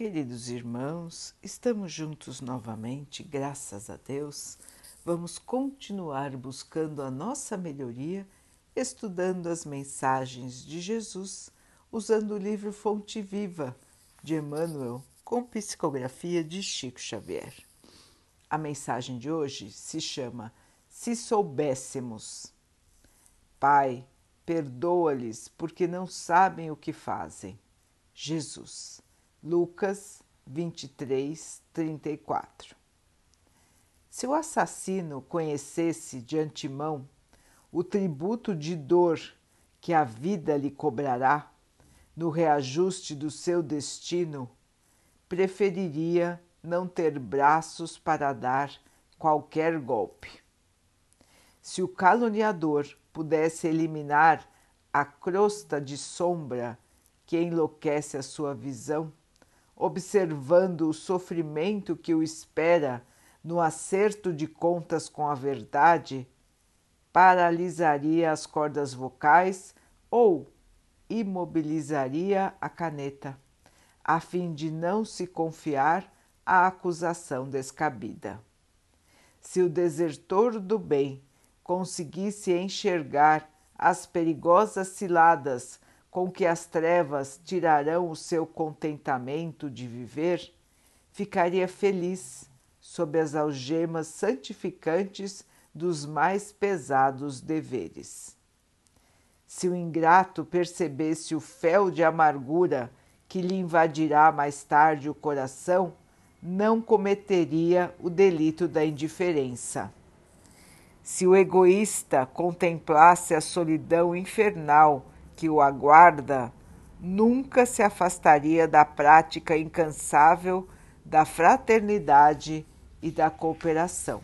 Queridos irmãos, estamos juntos novamente, graças a Deus. Vamos continuar buscando a nossa melhoria, estudando as mensagens de Jesus, usando o livro Fonte Viva de Emmanuel, com psicografia de Chico Xavier. A mensagem de hoje se chama Se Soubéssemos. Pai, perdoa-lhes porque não sabem o que fazem. Jesus. Lucas 23, 34. Se o assassino conhecesse de antemão o tributo de dor que a vida lhe cobrará no reajuste do seu destino, preferiria não ter braços para dar qualquer golpe. Se o caluniador pudesse eliminar a crosta de sombra que enlouquece a sua visão, observando o sofrimento que o espera no acerto de contas com a verdade, paralisaria as cordas vocais ou imobilizaria a caneta, a fim de não se confiar à acusação descabida. Se o desertor do bem conseguisse enxergar as perigosas ciladas com que as trevas tirarão o seu contentamento de viver, ficaria feliz sob as algemas santificantes dos mais pesados deveres. Se o ingrato percebesse o fel de amargura que lhe invadirá mais tarde o coração, não cometeria o delito da indiferença. Se o egoísta contemplasse a solidão infernal que o aguarda, nunca se afastaria da prática incansável da fraternidade e da cooperação.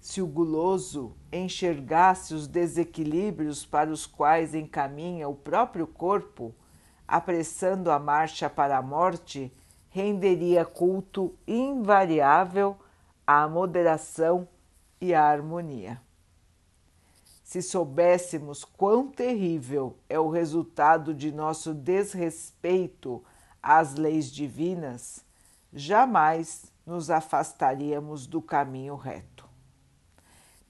Se o guloso enxergasse os desequilíbrios para os quais encaminha o próprio corpo, apressando a marcha para a morte, renderia culto invariável à moderação e à harmonia. Se soubéssemos quão terrível é o resultado de nosso desrespeito às leis divinas, jamais nos afastaríamos do caminho reto.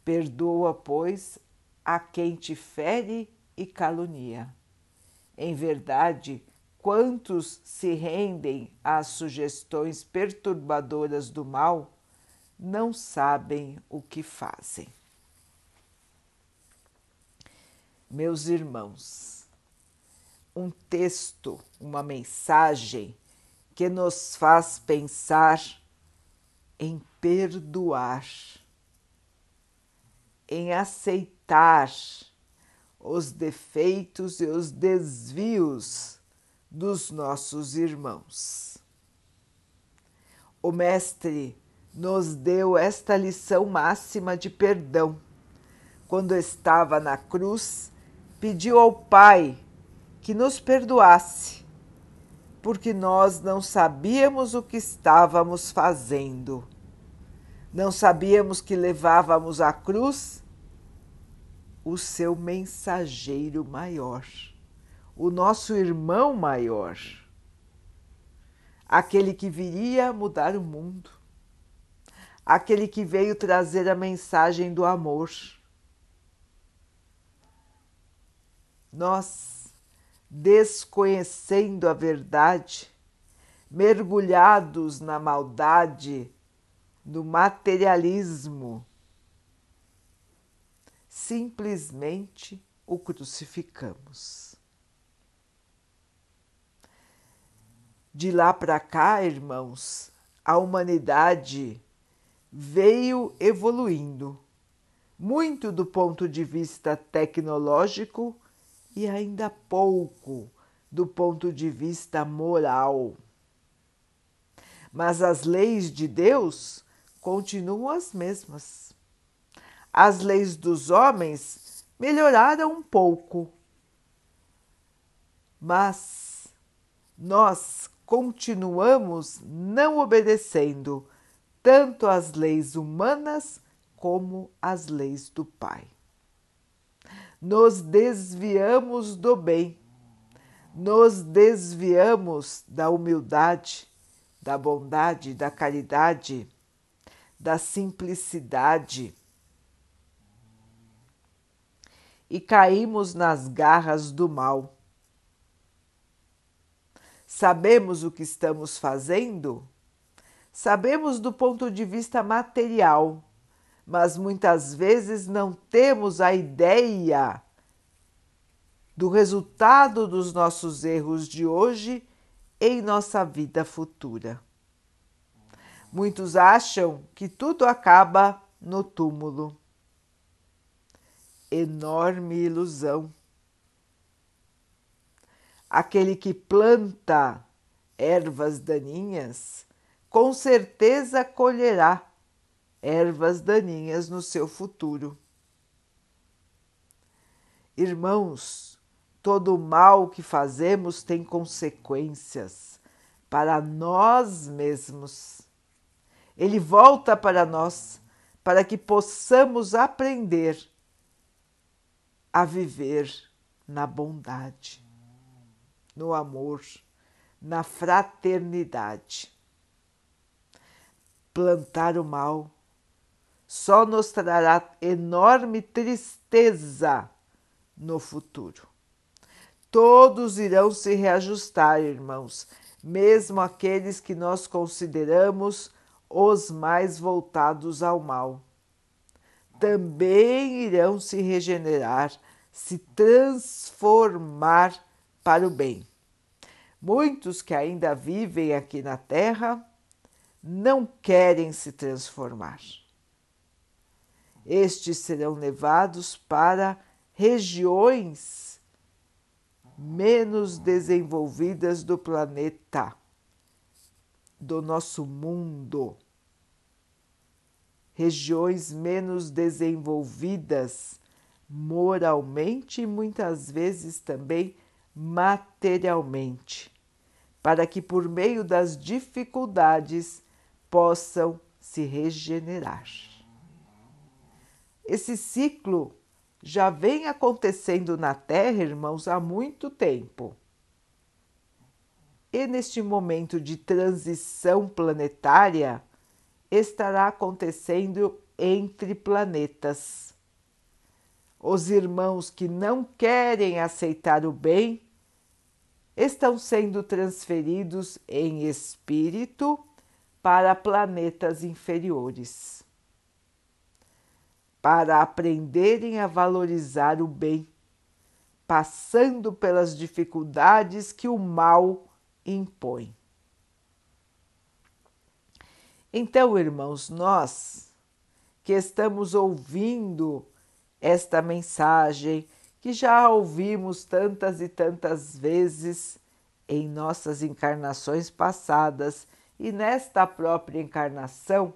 Perdoa, pois, a quem te fere e calunia. Em verdade, quantos se rendem às sugestões perturbadoras do mal não sabem o que fazem. Meus irmãos, um texto, uma mensagem que nos faz pensar em perdoar, em aceitar os defeitos e os desvios dos nossos irmãos. O Mestre nos deu esta lição máxima de perdão quando estava na cruz pediu ao Pai que nos perdoasse, porque nós não sabíamos o que estávamos fazendo. Não sabíamos que levávamos à cruz o seu mensageiro maior, o nosso irmão maior, aquele que viria mudar o mundo, aquele que veio trazer a mensagem do amor nós, desconhecendo a verdade, mergulhados na maldade, no materialismo, simplesmente o crucificamos. De lá para cá, irmãos, a humanidade veio evoluindo, muito do ponto de vista tecnológico e ainda pouco do ponto de vista moral. Mas as leis de Deus continuam as mesmas. As leis dos homens melhoraram um pouco, mas nós continuamos não obedecendo tanto às leis humanas como às leis do Pai nos desviamos do bem, nos desviamos da humildade, da bondade, da caridade, da simplicidade e caímos nas garras do mal. Sabemos o que estamos fazendo? Sabemos do ponto de vista material, mas muitas vezes não temos a ideia do resultado dos nossos erros de hoje em nossa vida futura. Muitos acham que tudo acaba no túmulo. Enorme ilusão. Aquele que planta ervas daninhas, com certeza colherá ervas daninhas no seu futuro. Irmãos, Todo o mal que fazemos tem consequências para nós mesmos. Ele volta para nós para que possamos aprender a viver na bondade, no amor, na fraternidade. Plantar o mal só nos trará enorme tristeza no futuro todos irão se reajustar, irmãos, mesmo aqueles que nós consideramos os mais voltados ao mal. Também irão se regenerar, se transformar para o bem. Muitos que ainda vivem aqui na Terra não querem se transformar. Estes serão levados para regiões menos desenvolvidas do planeta, do nosso mundo. Regiões menos desenvolvidas moralmente e muitas vezes também materialmente, para que por meio das dificuldades possam se regenerar. Esse ciclo já vem acontecendo na Terra, irmãos, há muito tempo. E neste momento de transição planetária, estará acontecendo entre planetas. Os irmãos que não querem aceitar o bem estão sendo transferidos em espírito para planetas inferiores para aprenderem a valorizar o bem, passando pelas dificuldades que o mal impõe. Então, irmãos, nós que estamos ouvindo esta mensagem, que já ouvimos tantas e tantas vezes em nossas encarnações passadas e nesta própria encarnação,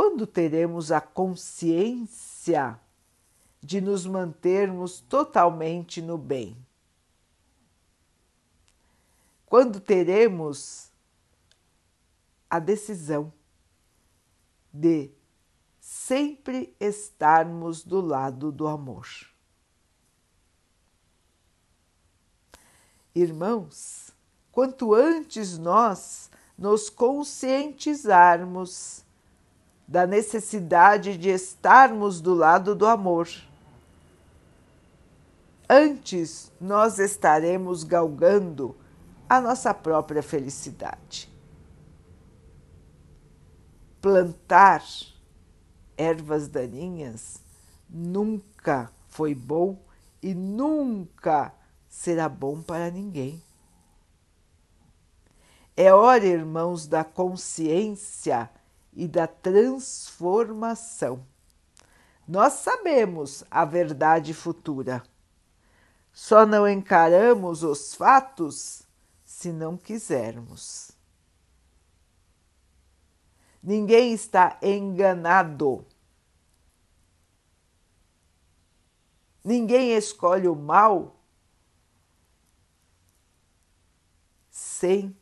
quando teremos a consciência de nos mantermos totalmente no bem? Quando teremos a decisão de sempre estarmos do lado do amor? Irmãos, quanto antes nós nos conscientizarmos da necessidade de estarmos do lado do amor. Antes, nós estaremos galgando a nossa própria felicidade. Plantar ervas daninhas nunca foi bom e nunca será bom para ninguém. É hora, irmãos, da consciência e da transformação. Nós sabemos a verdade futura, só não encaramos os fatos se não quisermos. Ninguém está enganado. Ninguém escolhe o mal sem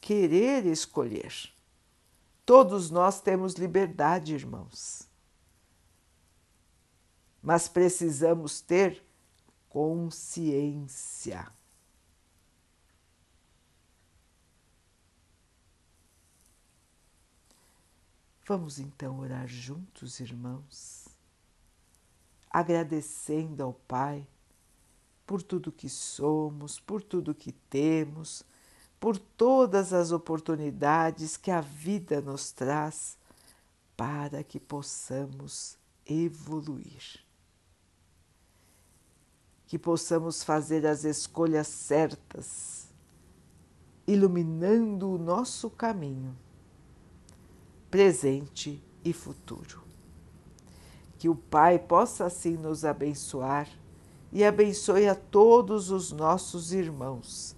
querer escolher. Todos nós temos liberdade, irmãos. Mas precisamos ter consciência. Vamos então orar juntos, irmãos, agradecendo ao Pai por tudo que somos, por tudo que temos, por todas as oportunidades que a vida nos traz para que possamos evoluir. Que possamos fazer as escolhas certas, iluminando o nosso caminho presente e futuro. Que o Pai possa assim nos abençoar e abençoe a todos os nossos irmãos.